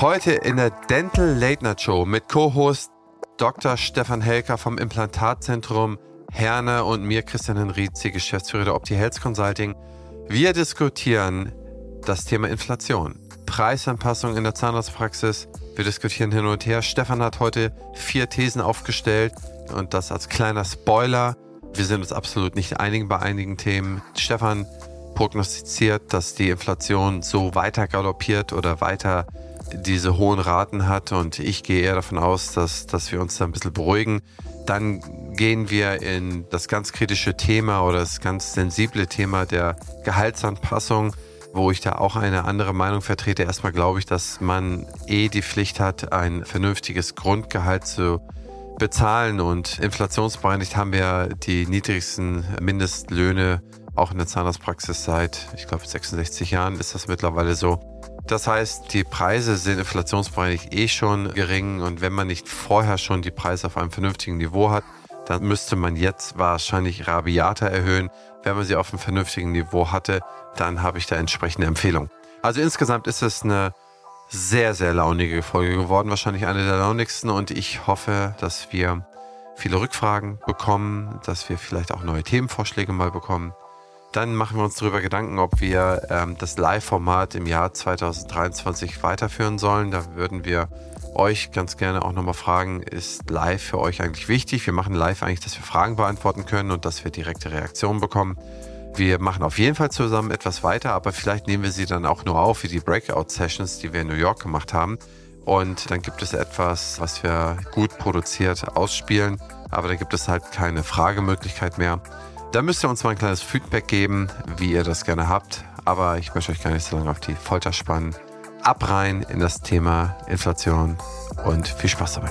Heute in der Dental Late Night Show mit Co-Host Dr. Stefan Helker vom Implantatzentrum Herne und mir, Christian Henrizi, Geschäftsführer der Opti Health Consulting. Wir diskutieren das Thema Inflation, Preisanpassung in der Zahnarztpraxis. Wir diskutieren hin und her. Stefan hat heute vier Thesen aufgestellt und das als kleiner Spoiler. Wir sind uns absolut nicht einig bei einigen Themen. Stefan prognostiziert, dass die Inflation so weiter galoppiert oder weiter diese hohen Raten hat und ich gehe eher davon aus, dass, dass wir uns da ein bisschen beruhigen. Dann gehen wir in das ganz kritische Thema oder das ganz sensible Thema der Gehaltsanpassung, wo ich da auch eine andere Meinung vertrete. Erstmal glaube ich, dass man eh die Pflicht hat, ein vernünftiges Grundgehalt zu bezahlen und inflationsbereinigt haben wir die niedrigsten Mindestlöhne auch in der Zahnarztpraxis seit, ich glaube, 66 Jahren ist das mittlerweile so. Das heißt, die Preise sind inflationsbereinigt eh schon gering und wenn man nicht vorher schon die Preise auf einem vernünftigen Niveau hat, dann müsste man jetzt wahrscheinlich rabiater erhöhen. Wenn man sie auf einem vernünftigen Niveau hatte, dann habe ich da entsprechende Empfehlungen. Also insgesamt ist es eine sehr, sehr launige Folge geworden, wahrscheinlich eine der launigsten und ich hoffe, dass wir viele Rückfragen bekommen, dass wir vielleicht auch neue Themenvorschläge mal bekommen. Dann machen wir uns darüber Gedanken, ob wir ähm, das Live-Format im Jahr 2023 weiterführen sollen. Da würden wir euch ganz gerne auch nochmal fragen, ist live für euch eigentlich wichtig? Wir machen live eigentlich, dass wir Fragen beantworten können und dass wir direkte Reaktionen bekommen. Wir machen auf jeden Fall zusammen etwas weiter, aber vielleicht nehmen wir sie dann auch nur auf, wie die Breakout-Sessions, die wir in New York gemacht haben. Und dann gibt es etwas, was wir gut produziert ausspielen, aber da gibt es halt keine Fragemöglichkeit mehr. Da müsst ihr uns mal ein kleines Feedback geben, wie ihr das gerne habt. Aber ich möchte euch gar nicht so lange auf die Folter spannen. Ab rein in das Thema Inflation und viel Spaß dabei.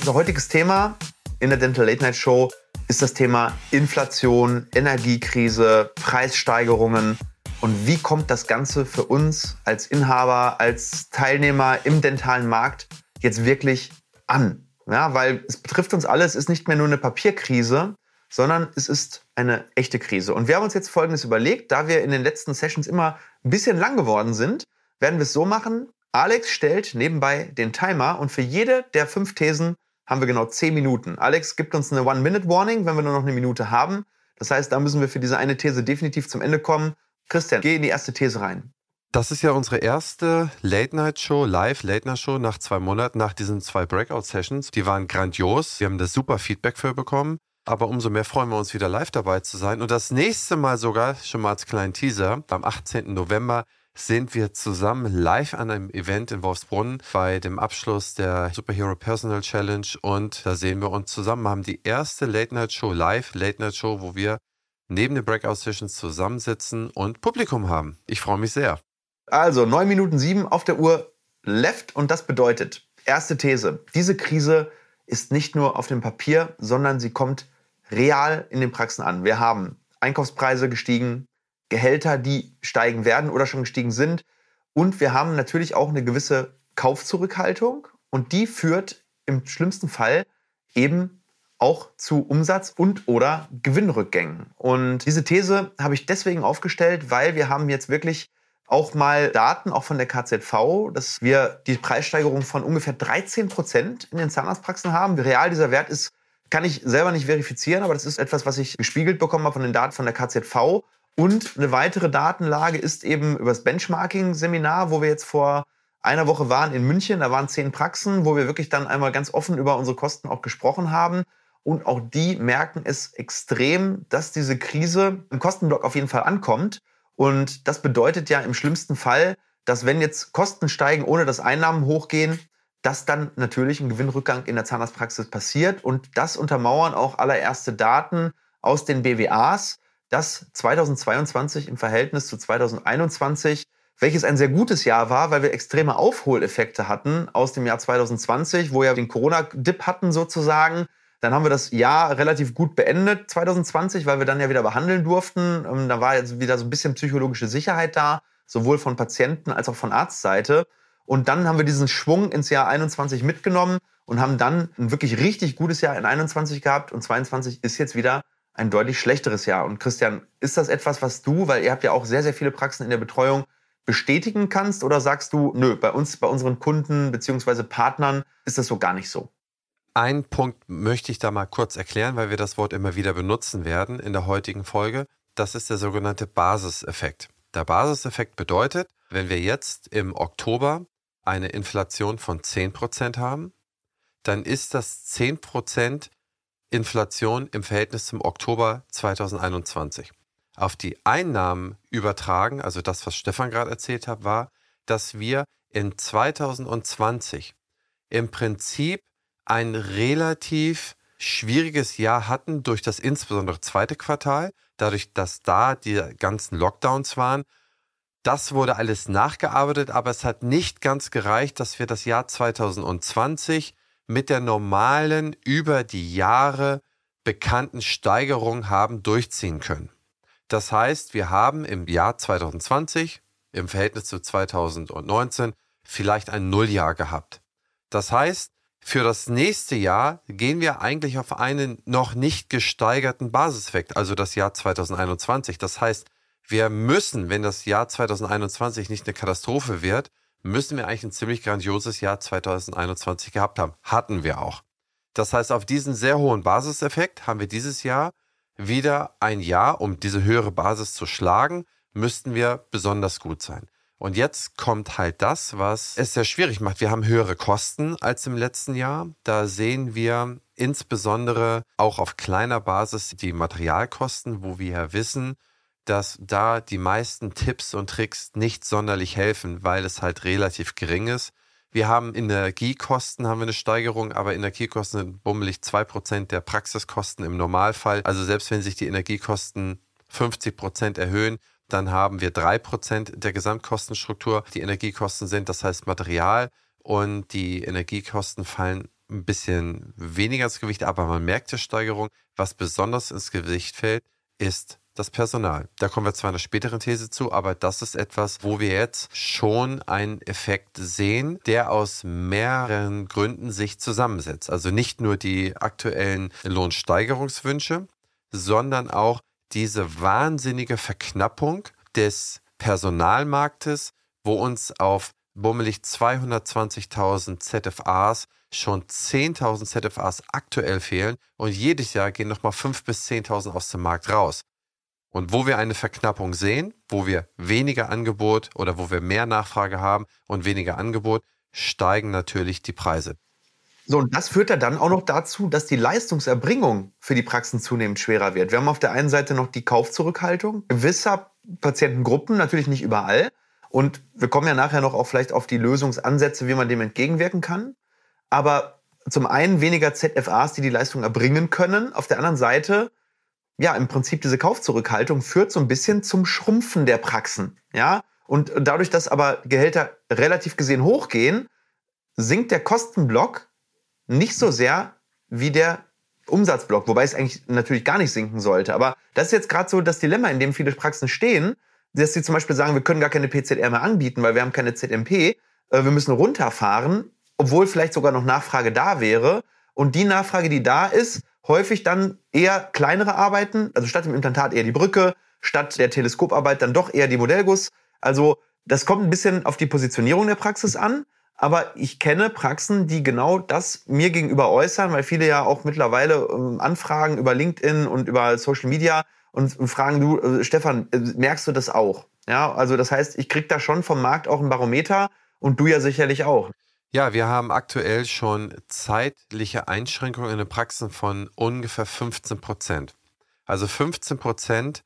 Unser heutiges Thema in der Dental Late Night Show ist das Thema Inflation, Energiekrise, Preissteigerungen und wie kommt das Ganze für uns als Inhaber, als Teilnehmer im dentalen Markt jetzt wirklich an? Ja, weil es betrifft uns alle, es ist nicht mehr nur eine Papierkrise, sondern es ist eine echte Krise. Und wir haben uns jetzt Folgendes überlegt, da wir in den letzten Sessions immer ein bisschen lang geworden sind, werden wir es so machen. Alex stellt nebenbei den Timer und für jede der fünf Thesen haben wir genau zehn Minuten. Alex gibt uns eine One-Minute-Warning, wenn wir nur noch eine Minute haben. Das heißt, da müssen wir für diese eine These definitiv zum Ende kommen. Christian, geh in die erste These rein. Das ist ja unsere erste Late-Night-Show, Live-Late-Night-Show nach zwei Monaten, nach diesen zwei Breakout-Sessions. Die waren grandios. Wir haben da super Feedback für bekommen. Aber umso mehr freuen wir uns wieder live dabei zu sein. Und das nächste Mal sogar, schon mal als kleinen Teaser, am 18. November sind wir zusammen live an einem Event in Wolfsbrunn bei dem Abschluss der Superhero Personal Challenge. Und da sehen wir uns zusammen, haben die erste Late-Night-Show live, Late-Night-Show, wo wir neben den Breakout-Sessions zusammensitzen und Publikum haben. Ich freue mich sehr. Also 9 Minuten 7 auf der Uhr left und das bedeutet, erste These, diese Krise ist nicht nur auf dem Papier, sondern sie kommt real in den Praxen an. Wir haben Einkaufspreise gestiegen, Gehälter, die steigen werden oder schon gestiegen sind und wir haben natürlich auch eine gewisse Kaufzurückhaltung und die führt im schlimmsten Fall eben auch zu Umsatz und oder Gewinnrückgängen. Und diese These habe ich deswegen aufgestellt, weil wir haben jetzt wirklich auch mal Daten, auch von der KZV, dass wir die Preissteigerung von ungefähr 13 Prozent in den Zahnarztpraxen haben. Wie real dieser Wert ist, kann ich selber nicht verifizieren, aber das ist etwas, was ich gespiegelt bekommen habe von den Daten von der KZV. Und eine weitere Datenlage ist eben über das Benchmarking-Seminar, wo wir jetzt vor einer Woche waren in München. Da waren zehn Praxen, wo wir wirklich dann einmal ganz offen über unsere Kosten auch gesprochen haben. Und auch die merken es extrem, dass diese Krise im Kostenblock auf jeden Fall ankommt. Und das bedeutet ja im schlimmsten Fall, dass wenn jetzt Kosten steigen, ohne dass Einnahmen hochgehen, dass dann natürlich ein Gewinnrückgang in der Zahnarztpraxis passiert. Und das untermauern auch allererste Daten aus den BWAs, dass 2022 im Verhältnis zu 2021, welches ein sehr gutes Jahr war, weil wir extreme Aufholeffekte hatten aus dem Jahr 2020, wo ja den Corona-Dip hatten sozusagen, dann haben wir das Jahr relativ gut beendet, 2020, weil wir dann ja wieder behandeln durften. Ähm, da war jetzt wieder so ein bisschen psychologische Sicherheit da, sowohl von Patienten als auch von Arztseite. Und dann haben wir diesen Schwung ins Jahr 21 mitgenommen und haben dann ein wirklich richtig gutes Jahr in 21 gehabt und 22 ist jetzt wieder ein deutlich schlechteres Jahr. Und Christian, ist das etwas, was du, weil ihr habt ja auch sehr, sehr viele Praxen in der Betreuung, bestätigen kannst? Oder sagst du, nö, bei uns, bei unseren Kunden bzw. Partnern ist das so gar nicht so? Einen Punkt möchte ich da mal kurz erklären, weil wir das Wort immer wieder benutzen werden in der heutigen Folge. Das ist der sogenannte Basiseffekt. Der Basiseffekt bedeutet, wenn wir jetzt im Oktober eine Inflation von 10% haben, dann ist das 10% Inflation im Verhältnis zum Oktober 2021. Auf die Einnahmen übertragen, also das, was Stefan gerade erzählt hat, war, dass wir in 2020 im Prinzip ein relativ schwieriges Jahr hatten durch das insbesondere zweite Quartal, dadurch, dass da die ganzen Lockdowns waren. Das wurde alles nachgearbeitet, aber es hat nicht ganz gereicht, dass wir das Jahr 2020 mit der normalen über die Jahre bekannten Steigerung haben durchziehen können. Das heißt, wir haben im Jahr 2020 im Verhältnis zu 2019 vielleicht ein Nulljahr gehabt. Das heißt, für das nächste Jahr gehen wir eigentlich auf einen noch nicht gesteigerten Basiseffekt, also das Jahr 2021. Das heißt, wir müssen, wenn das Jahr 2021 nicht eine Katastrophe wird, müssen wir eigentlich ein ziemlich grandioses Jahr 2021 gehabt haben. Hatten wir auch. Das heißt, auf diesen sehr hohen Basiseffekt haben wir dieses Jahr wieder ein Jahr, um diese höhere Basis zu schlagen, müssten wir besonders gut sein. Und jetzt kommt halt das, was es sehr schwierig macht. Wir haben höhere Kosten als im letzten Jahr. Da sehen wir insbesondere auch auf kleiner Basis die Materialkosten, wo wir ja wissen, dass da die meisten Tipps und Tricks nicht sonderlich helfen, weil es halt relativ gering ist. Wir haben Energiekosten, haben wir eine Steigerung, aber Energiekosten sind bummelig 2% der Praxiskosten im Normalfall. Also selbst wenn sich die Energiekosten 50% erhöhen, dann haben wir 3% der Gesamtkostenstruktur, die Energiekosten sind, das heißt Material und die Energiekosten fallen ein bisschen weniger ins Gewicht, aber man merkt die Steigerung. Was besonders ins Gewicht fällt, ist das Personal. Da kommen wir zwar in einer späteren These zu, aber das ist etwas, wo wir jetzt schon einen Effekt sehen, der aus mehreren Gründen sich zusammensetzt. Also nicht nur die aktuellen Lohnsteigerungswünsche, sondern auch diese wahnsinnige Verknappung des Personalmarktes, wo uns auf bummelig 220.000 ZFAs schon 10.000 ZFAs aktuell fehlen und jedes Jahr gehen nochmal 5.000 bis 10.000 aus dem Markt raus. Und wo wir eine Verknappung sehen, wo wir weniger Angebot oder wo wir mehr Nachfrage haben und weniger Angebot, steigen natürlich die Preise. So, und das führt ja dann auch noch dazu, dass die Leistungserbringung für die Praxen zunehmend schwerer wird. Wir haben auf der einen Seite noch die Kaufzurückhaltung gewisser Patientengruppen, natürlich nicht überall. Und wir kommen ja nachher noch auch vielleicht auf die Lösungsansätze, wie man dem entgegenwirken kann. Aber zum einen weniger ZFAs, die die Leistung erbringen können. Auf der anderen Seite, ja, im Prinzip diese Kaufzurückhaltung führt so ein bisschen zum Schrumpfen der Praxen. Ja, und dadurch, dass aber Gehälter relativ gesehen hochgehen, sinkt der Kostenblock nicht so sehr wie der Umsatzblock, wobei es eigentlich natürlich gar nicht sinken sollte. Aber das ist jetzt gerade so das Dilemma, in dem viele Praxen stehen, dass sie zum Beispiel sagen, wir können gar keine PZR mehr anbieten, weil wir haben keine ZMP. Äh, wir müssen runterfahren, obwohl vielleicht sogar noch Nachfrage da wäre. Und die Nachfrage, die da ist, häufig dann eher kleinere Arbeiten, also statt im Implantat eher die Brücke, statt der Teleskoparbeit dann doch eher die Modellguss. Also das kommt ein bisschen auf die Positionierung der Praxis an. Aber ich kenne Praxen, die genau das mir gegenüber äußern, weil viele ja auch mittlerweile ähm, anfragen über LinkedIn und über Social Media und fragen, du, äh, Stefan, äh, merkst du das auch? Ja, also das heißt, ich krieg da schon vom Markt auch ein Barometer und du ja sicherlich auch. Ja, wir haben aktuell schon zeitliche Einschränkungen in den Praxen von ungefähr 15 Prozent. Also 15 Prozent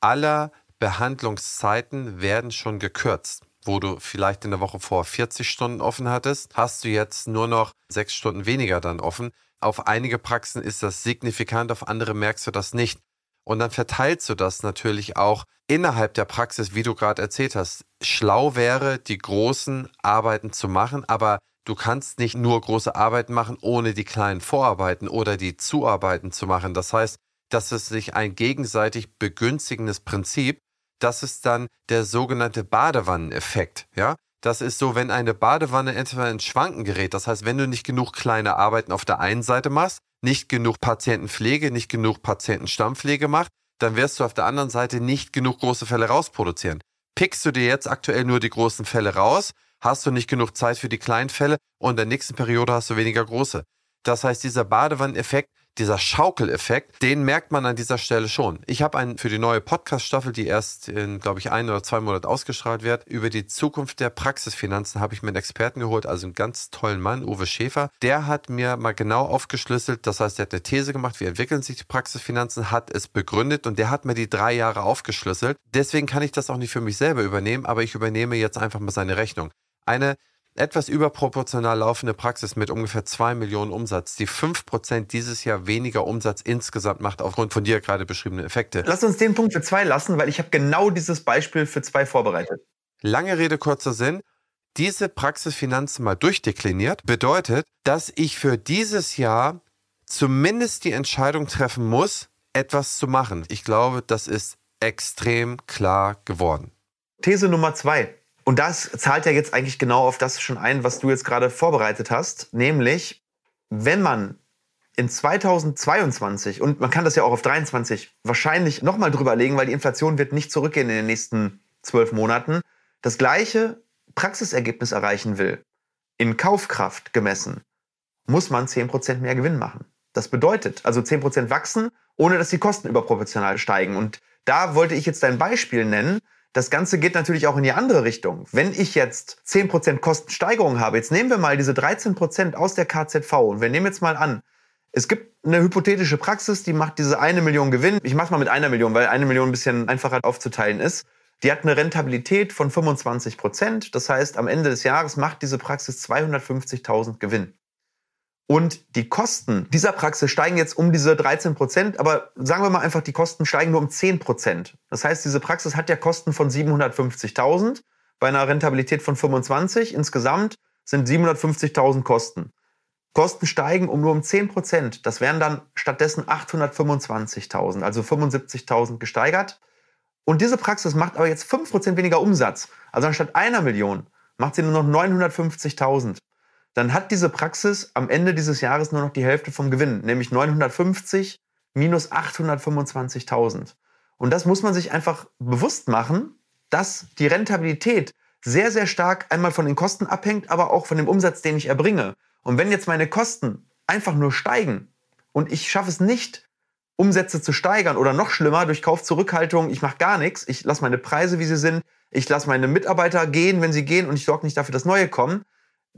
aller Behandlungszeiten werden schon gekürzt wo du vielleicht in der Woche vor 40 Stunden offen hattest, hast du jetzt nur noch sechs Stunden weniger dann offen. Auf einige Praxen ist das signifikant, auf andere merkst du das nicht. Und dann verteilst du das natürlich auch innerhalb der Praxis, wie du gerade erzählt hast. Schlau wäre, die großen Arbeiten zu machen, aber du kannst nicht nur große Arbeiten machen, ohne die kleinen Vorarbeiten oder die Zuarbeiten zu machen. Das heißt, dass es sich ein gegenseitig begünstigendes Prinzip das ist dann der sogenannte Badewanneneffekt. Ja? Das ist so, wenn eine Badewanne etwa ins Schwanken gerät. Das heißt, wenn du nicht genug kleine Arbeiten auf der einen Seite machst, nicht genug Patientenpflege, nicht genug Patientenstammpflege macht, dann wirst du auf der anderen Seite nicht genug große Fälle rausproduzieren. Pickst du dir jetzt aktuell nur die großen Fälle raus, hast du nicht genug Zeit für die kleinen Fälle und in der nächsten Periode hast du weniger große. Das heißt, dieser Badewanneneffekt dieser Schaukeleffekt, den merkt man an dieser Stelle schon. Ich habe einen für die neue Podcast-Staffel, die erst in, glaube ich, ein oder zwei Monaten ausgestrahlt wird, über die Zukunft der Praxisfinanzen habe ich mir einen Experten geholt, also einen ganz tollen Mann, Uwe Schäfer. Der hat mir mal genau aufgeschlüsselt, das heißt, der hat eine These gemacht, wie entwickeln sich die Praxisfinanzen, hat es begründet und der hat mir die drei Jahre aufgeschlüsselt. Deswegen kann ich das auch nicht für mich selber übernehmen, aber ich übernehme jetzt einfach mal seine Rechnung. Eine etwas überproportional laufende Praxis mit ungefähr 2 Millionen Umsatz, die 5% dieses Jahr weniger Umsatz insgesamt macht aufgrund von dir gerade beschriebenen Effekte. Lass uns den Punkt für zwei lassen, weil ich habe genau dieses Beispiel für zwei vorbereitet. Lange Rede, kurzer Sinn. Diese Praxisfinanzen mal durchdekliniert bedeutet, dass ich für dieses Jahr zumindest die Entscheidung treffen muss, etwas zu machen. Ich glaube, das ist extrem klar geworden. These Nummer zwei. Und das zahlt ja jetzt eigentlich genau auf das schon ein, was du jetzt gerade vorbereitet hast, nämlich wenn man in 2022 und man kann das ja auch auf 23 wahrscheinlich nochmal drüber legen, weil die Inflation wird nicht zurückgehen in den nächsten zwölf Monaten, das gleiche Praxisergebnis erreichen will, in Kaufkraft gemessen, muss man 10% mehr Gewinn machen. Das bedeutet also 10% wachsen, ohne dass die Kosten überproportional steigen. Und da wollte ich jetzt ein Beispiel nennen, das Ganze geht natürlich auch in die andere Richtung. Wenn ich jetzt 10% Kostensteigerung habe, jetzt nehmen wir mal diese 13% aus der KZV und wir nehmen jetzt mal an, es gibt eine hypothetische Praxis, die macht diese eine Million Gewinn. Ich mache mal mit einer Million, weil eine Million ein bisschen einfacher aufzuteilen ist. Die hat eine Rentabilität von 25 Prozent. Das heißt, am Ende des Jahres macht diese Praxis 250.000 Gewinn. Und die Kosten dieser Praxis steigen jetzt um diese 13 Prozent, aber sagen wir mal einfach, die Kosten steigen nur um 10 Prozent. Das heißt, diese Praxis hat ja Kosten von 750.000 bei einer Rentabilität von 25. Insgesamt sind 750.000 Kosten. Kosten steigen um nur um 10 Prozent. Das wären dann stattdessen 825.000, also 75.000 gesteigert. Und diese Praxis macht aber jetzt 5 Prozent weniger Umsatz. Also anstatt einer Million macht sie nur noch 950.000 dann hat diese Praxis am Ende dieses Jahres nur noch die Hälfte vom Gewinn, nämlich 950 minus 825.000. Und das muss man sich einfach bewusst machen, dass die Rentabilität sehr, sehr stark einmal von den Kosten abhängt, aber auch von dem Umsatz, den ich erbringe. Und wenn jetzt meine Kosten einfach nur steigen und ich schaffe es nicht, Umsätze zu steigern oder noch schlimmer durch Kaufzurückhaltung, ich mache gar nichts, ich lasse meine Preise, wie sie sind, ich lasse meine Mitarbeiter gehen, wenn sie gehen und ich sorge nicht dafür, dass neue kommen,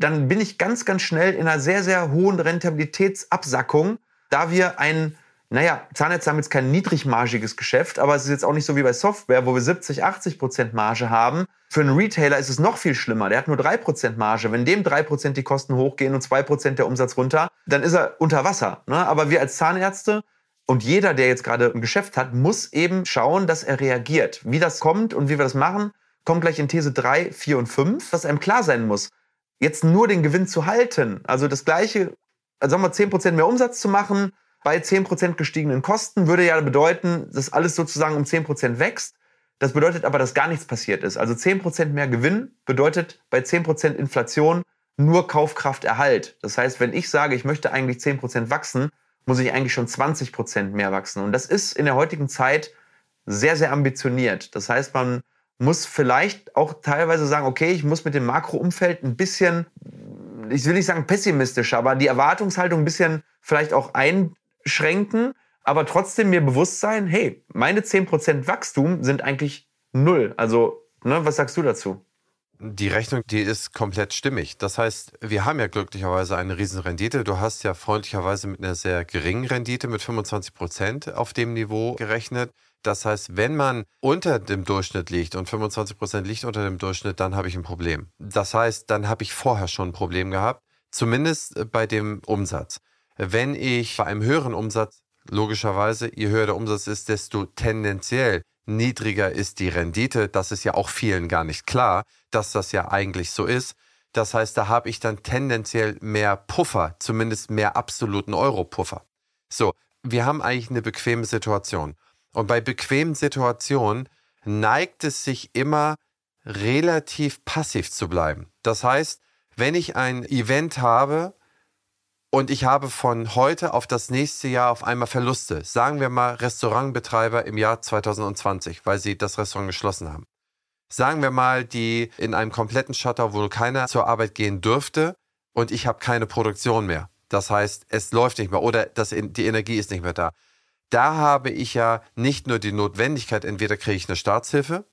dann bin ich ganz, ganz schnell in einer sehr, sehr hohen Rentabilitätsabsackung, da wir ein, naja, Zahnärzte haben jetzt kein niedrigmargiges Geschäft, aber es ist jetzt auch nicht so wie bei Software, wo wir 70, 80 Prozent Marge haben. Für einen Retailer ist es noch viel schlimmer. Der hat nur 3 Prozent Marge. Wenn dem 3 Prozent die Kosten hochgehen und 2 Prozent der Umsatz runter, dann ist er unter Wasser. Ne? Aber wir als Zahnärzte und jeder, der jetzt gerade ein Geschäft hat, muss eben schauen, dass er reagiert. Wie das kommt und wie wir das machen, kommt gleich in These 3, 4 und 5, was einem klar sein muss jetzt nur den Gewinn zu halten, also das gleiche, also sagen wir 10% mehr Umsatz zu machen, bei 10% gestiegenen Kosten, würde ja bedeuten, dass alles sozusagen um 10% wächst. Das bedeutet aber, dass gar nichts passiert ist. Also 10% mehr Gewinn bedeutet bei 10% Inflation nur Kaufkrafterhalt. Das heißt, wenn ich sage, ich möchte eigentlich 10% wachsen, muss ich eigentlich schon 20% mehr wachsen. Und das ist in der heutigen Zeit sehr, sehr ambitioniert. Das heißt, man muss vielleicht auch teilweise sagen, okay, ich muss mit dem Makroumfeld ein bisschen, ich will nicht sagen pessimistisch, aber die Erwartungshaltung ein bisschen vielleicht auch einschränken, aber trotzdem mir bewusst sein, hey, meine 10% Wachstum sind eigentlich null. Also, ne, was sagst du dazu? Die Rechnung, die ist komplett stimmig. Das heißt, wir haben ja glücklicherweise eine Riesenrendite. Du hast ja freundlicherweise mit einer sehr geringen Rendite mit 25 Prozent auf dem Niveau gerechnet. Das heißt, wenn man unter dem Durchschnitt liegt und 25 Prozent liegt unter dem Durchschnitt, dann habe ich ein Problem. Das heißt, dann habe ich vorher schon ein Problem gehabt, zumindest äh, bei dem Umsatz. Wenn ich bei einem höheren Umsatz, logischerweise, je höher der Umsatz ist, desto tendenziell niedriger ist die Rendite. Das ist ja auch vielen gar nicht klar, dass das ja eigentlich so ist. Das heißt, da habe ich dann tendenziell mehr Puffer, zumindest mehr absoluten Euro-Puffer. So, wir haben eigentlich eine bequeme Situation. Und bei bequemen Situationen neigt es sich immer relativ passiv zu bleiben. Das heißt, wenn ich ein Event habe, und ich habe von heute auf das nächste Jahr auf einmal Verluste. Sagen wir mal Restaurantbetreiber im Jahr 2020, weil sie das Restaurant geschlossen haben. Sagen wir mal, die in einem kompletten Shutter, wo keiner zur Arbeit gehen dürfte und ich habe keine Produktion mehr. Das heißt, es läuft nicht mehr oder das, die Energie ist nicht mehr da. Da habe ich ja nicht nur die Notwendigkeit, entweder kriege ich eine Staatshilfe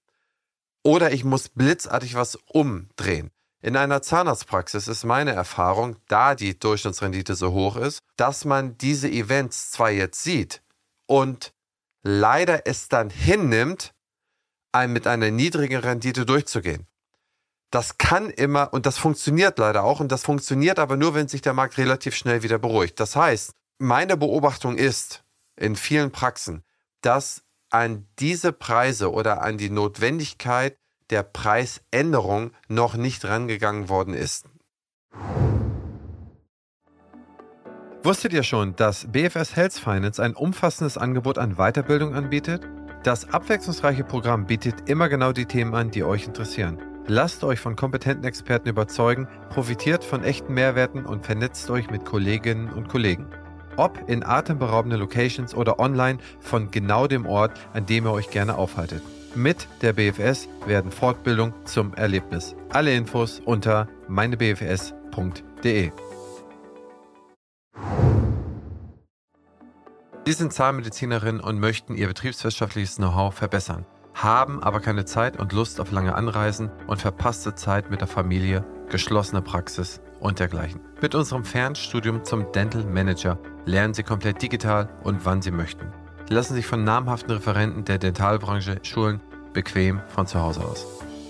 oder ich muss blitzartig was umdrehen. In einer Zahnarztpraxis ist meine Erfahrung, da die Durchschnittsrendite so hoch ist, dass man diese Events zwar jetzt sieht und leider es dann hinnimmt, mit einer niedrigen Rendite durchzugehen. Das kann immer und das funktioniert leider auch und das funktioniert aber nur, wenn sich der Markt relativ schnell wieder beruhigt. Das heißt, meine Beobachtung ist in vielen Praxen, dass an diese Preise oder an die Notwendigkeit der Preisänderung noch nicht rangegangen worden ist. Wusstet ihr schon, dass BFS Health Finance ein umfassendes Angebot an Weiterbildung anbietet? Das abwechslungsreiche Programm bietet immer genau die Themen an, die euch interessieren. Lasst euch von kompetenten Experten überzeugen, profitiert von echten Mehrwerten und vernetzt euch mit Kolleginnen und Kollegen. Ob in atemberaubenden Locations oder online von genau dem Ort, an dem ihr euch gerne aufhaltet. Mit der BFS werden Fortbildung zum Erlebnis. Alle Infos unter meinebfs.de. Sie sind Zahnmedizinerinnen und möchten ihr betriebswirtschaftliches Know-how verbessern, haben aber keine Zeit und Lust auf lange Anreisen und verpasste Zeit mit der Familie, geschlossene Praxis und dergleichen. Mit unserem Fernstudium zum Dental Manager lernen Sie komplett digital und wann Sie möchten. Lassen sich von namhaften Referenten der Dentalbranche schulen bequem von zu Hause aus.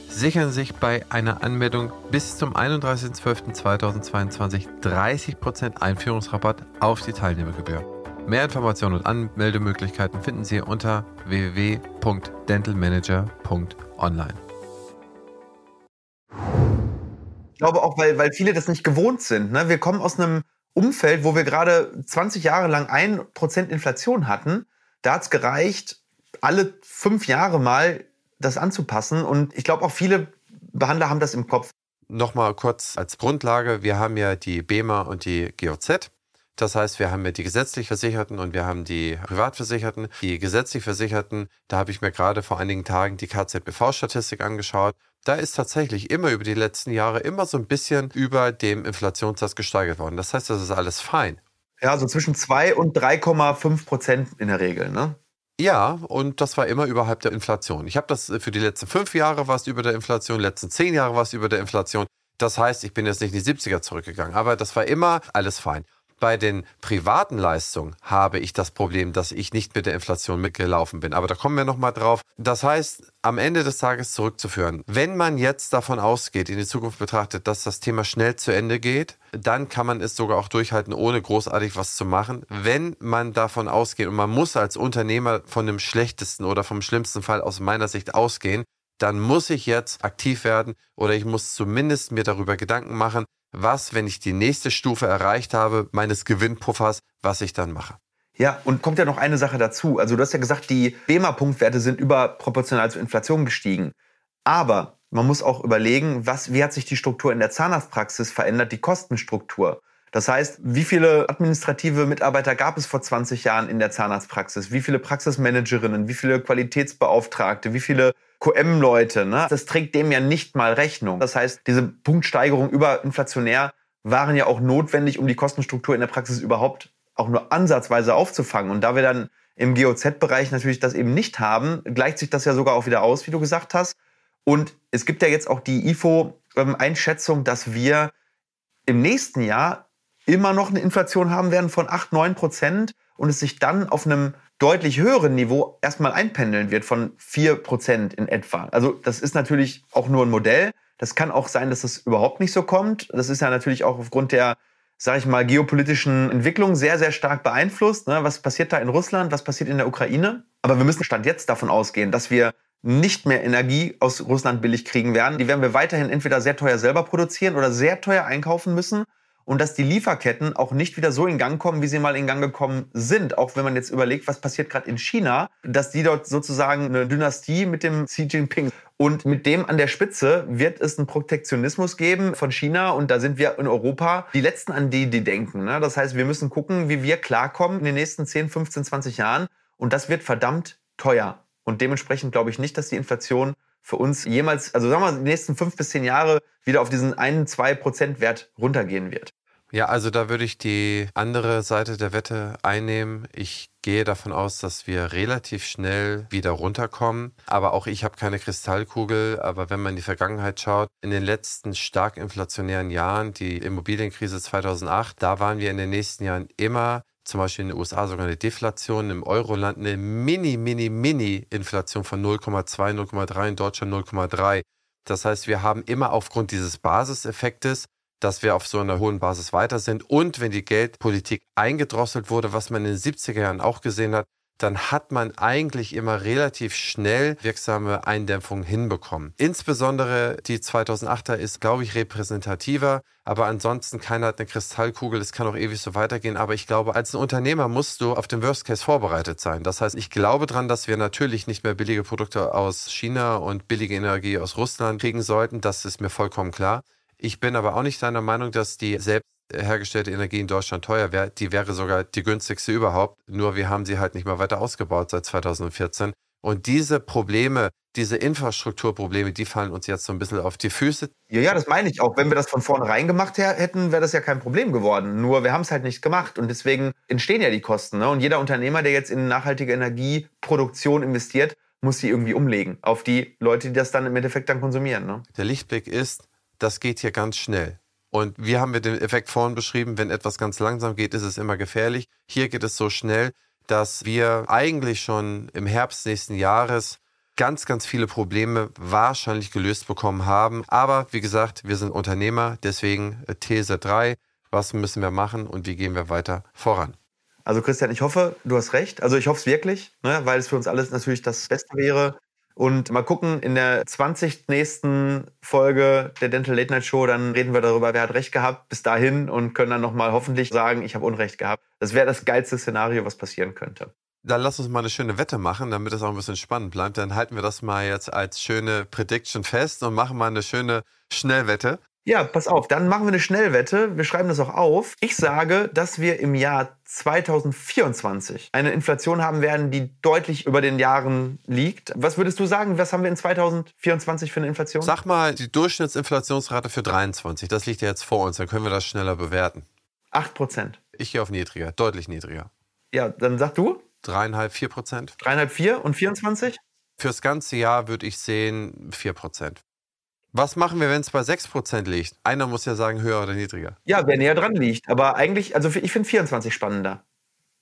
Sichern sich bei einer Anmeldung bis zum 31.12.2022 30% Einführungsrabatt auf die Teilnehmergebühr. Mehr Informationen und Anmeldemöglichkeiten finden Sie unter www.dentalmanager.online. Ich glaube auch, weil, weil viele das nicht gewohnt sind. Ne? Wir kommen aus einem Umfeld, wo wir gerade 20 Jahre lang 1% Inflation hatten. Da hat es gereicht, alle fünf Jahre mal das anzupassen. Und ich glaube auch viele Behandler haben das im Kopf. Nochmal kurz als Grundlage, wir haben ja die BEMA und die GOZ. Das heißt, wir haben ja die gesetzlich Versicherten und wir haben die Privatversicherten. Die gesetzlich Versicherten, da habe ich mir gerade vor einigen Tagen die KZBV-Statistik angeschaut. Da ist tatsächlich immer über die letzten Jahre immer so ein bisschen über dem Inflationssatz gesteigert worden. Das heißt, das ist alles fein. Ja, so zwischen 2 und 3,5 Prozent in der Regel, ne? Ja, und das war immer überhalb der Inflation. Ich habe das für die letzten fünf Jahre was über der Inflation, letzten zehn Jahre was über der Inflation. Das heißt, ich bin jetzt nicht in die 70er zurückgegangen, aber das war immer alles fein. Bei den privaten Leistungen habe ich das Problem, dass ich nicht mit der Inflation mitgelaufen bin. Aber da kommen wir nochmal drauf. Das heißt, am Ende des Tages zurückzuführen. Wenn man jetzt davon ausgeht, in die Zukunft betrachtet, dass das Thema schnell zu Ende geht, dann kann man es sogar auch durchhalten, ohne großartig was zu machen. Wenn man davon ausgeht, und man muss als Unternehmer von dem schlechtesten oder vom schlimmsten Fall aus meiner Sicht ausgehen, dann muss ich jetzt aktiv werden oder ich muss zumindest mir darüber Gedanken machen, was, wenn ich die nächste Stufe erreicht habe, meines Gewinnpuffers, was ich dann mache. Ja, und kommt ja noch eine Sache dazu. Also du hast ja gesagt, die BEMA-Punktwerte sind überproportional zur Inflation gestiegen. Aber man muss auch überlegen, was, wie hat sich die Struktur in der Zahnarztpraxis verändert, die Kostenstruktur. Das heißt, wie viele administrative Mitarbeiter gab es vor 20 Jahren in der Zahnarztpraxis? Wie viele Praxismanagerinnen? Wie viele Qualitätsbeauftragte? Wie viele QM-Leute? Ne? Das trägt dem ja nicht mal Rechnung. Das heißt, diese Punktsteigerungen überinflationär waren ja auch notwendig, um die Kostenstruktur in der Praxis überhaupt auch nur ansatzweise aufzufangen. Und da wir dann im GOZ-Bereich natürlich das eben nicht haben, gleicht sich das ja sogar auch wieder aus, wie du gesagt hast. Und es gibt ja jetzt auch die IFO-Einschätzung, dass wir im nächsten Jahr immer noch eine Inflation haben werden von 8, 9 Prozent und es sich dann auf einem deutlich höheren Niveau erstmal einpendeln wird von 4 Prozent in etwa. Also das ist natürlich auch nur ein Modell. Das kann auch sein, dass das überhaupt nicht so kommt. Das ist ja natürlich auch aufgrund der, sage ich mal, geopolitischen Entwicklung sehr, sehr stark beeinflusst. Ne? Was passiert da in Russland? Was passiert in der Ukraine? Aber wir müssen Stand jetzt davon ausgehen, dass wir nicht mehr Energie aus Russland billig kriegen werden. Die werden wir weiterhin entweder sehr teuer selber produzieren oder sehr teuer einkaufen müssen und dass die Lieferketten auch nicht wieder so in Gang kommen, wie sie mal in Gang gekommen sind. Auch wenn man jetzt überlegt, was passiert gerade in China, dass die dort sozusagen eine Dynastie mit dem Xi Jinping und mit dem an der Spitze wird es einen Protektionismus geben von China und da sind wir in Europa die Letzten, an die die denken. Ne? Das heißt, wir müssen gucken, wie wir klarkommen in den nächsten 10, 15, 20 Jahren und das wird verdammt teuer. Und dementsprechend glaube ich nicht, dass die Inflation für uns jemals, also sagen wir mal, die nächsten fünf bis zehn Jahre wieder auf diesen einen, zwei Prozent Wert runtergehen wird. Ja, also da würde ich die andere Seite der Wette einnehmen. Ich gehe davon aus, dass wir relativ schnell wieder runterkommen. Aber auch ich habe keine Kristallkugel. Aber wenn man in die Vergangenheit schaut, in den letzten stark inflationären Jahren, die Immobilienkrise 2008, da waren wir in den nächsten Jahren immer zum Beispiel in den USA sogar eine Deflation, im Euroland eine mini, mini, mini Inflation von 0,2, 0,3, in Deutschland 0,3. Das heißt, wir haben immer aufgrund dieses Basiseffektes, dass wir auf so einer hohen Basis weiter sind und wenn die Geldpolitik eingedrosselt wurde, was man in den 70er Jahren auch gesehen hat, dann hat man eigentlich immer relativ schnell wirksame Eindämpfung hinbekommen. Insbesondere die 2008er ist, glaube ich, repräsentativer, aber ansonsten keiner hat eine Kristallkugel, es kann auch ewig so weitergehen, aber ich glaube, als ein Unternehmer musst du auf den Worst Case vorbereitet sein. Das heißt, ich glaube daran, dass wir natürlich nicht mehr billige Produkte aus China und billige Energie aus Russland kriegen sollten, das ist mir vollkommen klar. Ich bin aber auch nicht deiner Meinung, dass die selbst hergestellte Energie in Deutschland teuer wäre. Die wäre sogar die günstigste überhaupt. Nur wir haben sie halt nicht mehr weiter ausgebaut seit 2014. Und diese Probleme, diese Infrastrukturprobleme, die fallen uns jetzt so ein bisschen auf die Füße. Ja, ja, das meine ich auch. Wenn wir das von vornherein gemacht hätten, wäre das ja kein Problem geworden. Nur wir haben es halt nicht gemacht und deswegen entstehen ja die Kosten. Ne? Und jeder Unternehmer, der jetzt in nachhaltige Energieproduktion investiert, muss sie irgendwie umlegen auf die Leute, die das dann im Endeffekt dann konsumieren. Ne? Der Lichtblick ist, das geht hier ganz schnell. Und wir haben mit dem Effekt vorhin beschrieben, wenn etwas ganz langsam geht, ist es immer gefährlich. Hier geht es so schnell, dass wir eigentlich schon im Herbst nächsten Jahres ganz, ganz viele Probleme wahrscheinlich gelöst bekommen haben. Aber wie gesagt, wir sind Unternehmer, deswegen äh, These 3. Was müssen wir machen und wie gehen wir weiter voran? Also Christian, ich hoffe, du hast recht. Also ich hoffe es wirklich, ne, weil es für uns alles natürlich das Beste wäre, und mal gucken, in der 20. nächsten Folge der Dental Late Night Show, dann reden wir darüber, wer hat recht gehabt bis dahin und können dann nochmal hoffentlich sagen, ich habe Unrecht gehabt. Das wäre das geilste Szenario, was passieren könnte. Dann lass uns mal eine schöne Wette machen, damit es auch ein bisschen spannend bleibt. Dann halten wir das mal jetzt als schöne Prediction fest und machen mal eine schöne Schnellwette. Ja, pass auf, dann machen wir eine Schnellwette. Wir schreiben das auch auf. Ich sage, dass wir im Jahr 2024 eine Inflation haben werden, die deutlich über den Jahren liegt. Was würdest du sagen, was haben wir in 2024 für eine Inflation? Sag mal die Durchschnittsinflationsrate für 23. Das liegt ja jetzt vor uns, dann können wir das schneller bewerten. 8 Prozent. Ich gehe auf niedriger, deutlich niedriger. Ja, dann sag du? Dreieinhalb, vier Prozent. Dreieinhalb, vier und 24? Fürs ganze Jahr würde ich sehen vier Prozent. Was machen wir, wenn es bei 6% liegt? Einer muss ja sagen, höher oder niedriger. Ja, wer näher dran liegt. Aber eigentlich, also ich finde 24 spannender.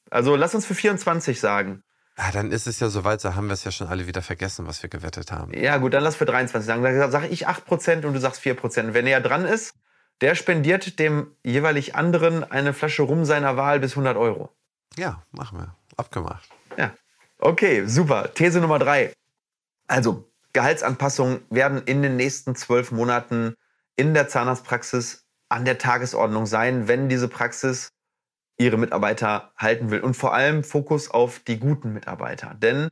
Also lass uns für 24 sagen. Ja, dann ist es ja soweit, da haben wir es ja schon alle wieder vergessen, was wir gewettet haben. Ja, gut, dann lass für 23 sagen. Dann sage ich 8% und du sagst 4%. Wer näher dran ist, der spendiert dem jeweilig anderen eine Flasche Rum seiner Wahl bis 100 Euro. Ja, machen wir. Abgemacht. Ja. Okay, super. These Nummer 3. Also, Gehaltsanpassungen werden in den nächsten zwölf Monaten in der Zahnarztpraxis an der Tagesordnung sein, wenn diese Praxis ihre Mitarbeiter halten will. Und vor allem Fokus auf die guten Mitarbeiter. Denn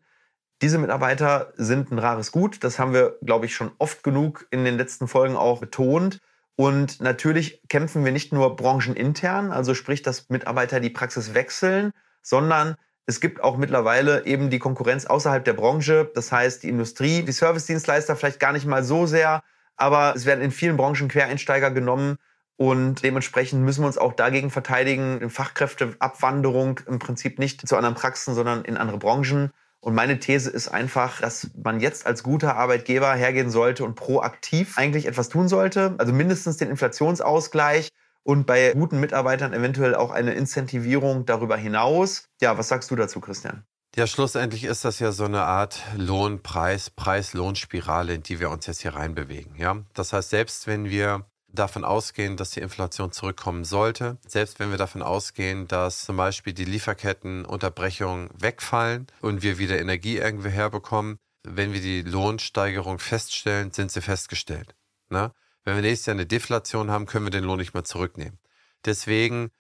diese Mitarbeiter sind ein rares Gut. Das haben wir, glaube ich, schon oft genug in den letzten Folgen auch betont. Und natürlich kämpfen wir nicht nur branchenintern, also sprich, dass Mitarbeiter die Praxis wechseln, sondern es gibt auch mittlerweile eben die Konkurrenz außerhalb der Branche, das heißt die Industrie, die Servicedienstleister vielleicht gar nicht mal so sehr, aber es werden in vielen Branchen Quereinsteiger genommen und dementsprechend müssen wir uns auch dagegen verteidigen, Fachkräfteabwanderung im Prinzip nicht zu anderen Praxen, sondern in andere Branchen. Und meine These ist einfach, dass man jetzt als guter Arbeitgeber hergehen sollte und proaktiv eigentlich etwas tun sollte. Also mindestens den Inflationsausgleich und bei guten Mitarbeitern eventuell auch eine Incentivierung darüber hinaus. Ja, was sagst du dazu, Christian? Ja, schlussendlich ist das ja so eine Art Lohnpreis, Preis-Lohnspirale, in die wir uns jetzt hier reinbewegen. Ja? Das heißt, selbst wenn wir davon ausgehen, dass die Inflation zurückkommen sollte, selbst wenn wir davon ausgehen, dass zum Beispiel die Lieferkettenunterbrechungen wegfallen und wir wieder Energie irgendwie herbekommen, wenn wir die Lohnsteigerung feststellen, sind sie festgestellt. Ne? Wenn wir nächstes Jahr eine Deflation haben, können wir den Lohn nicht mehr zurücknehmen. Deswegen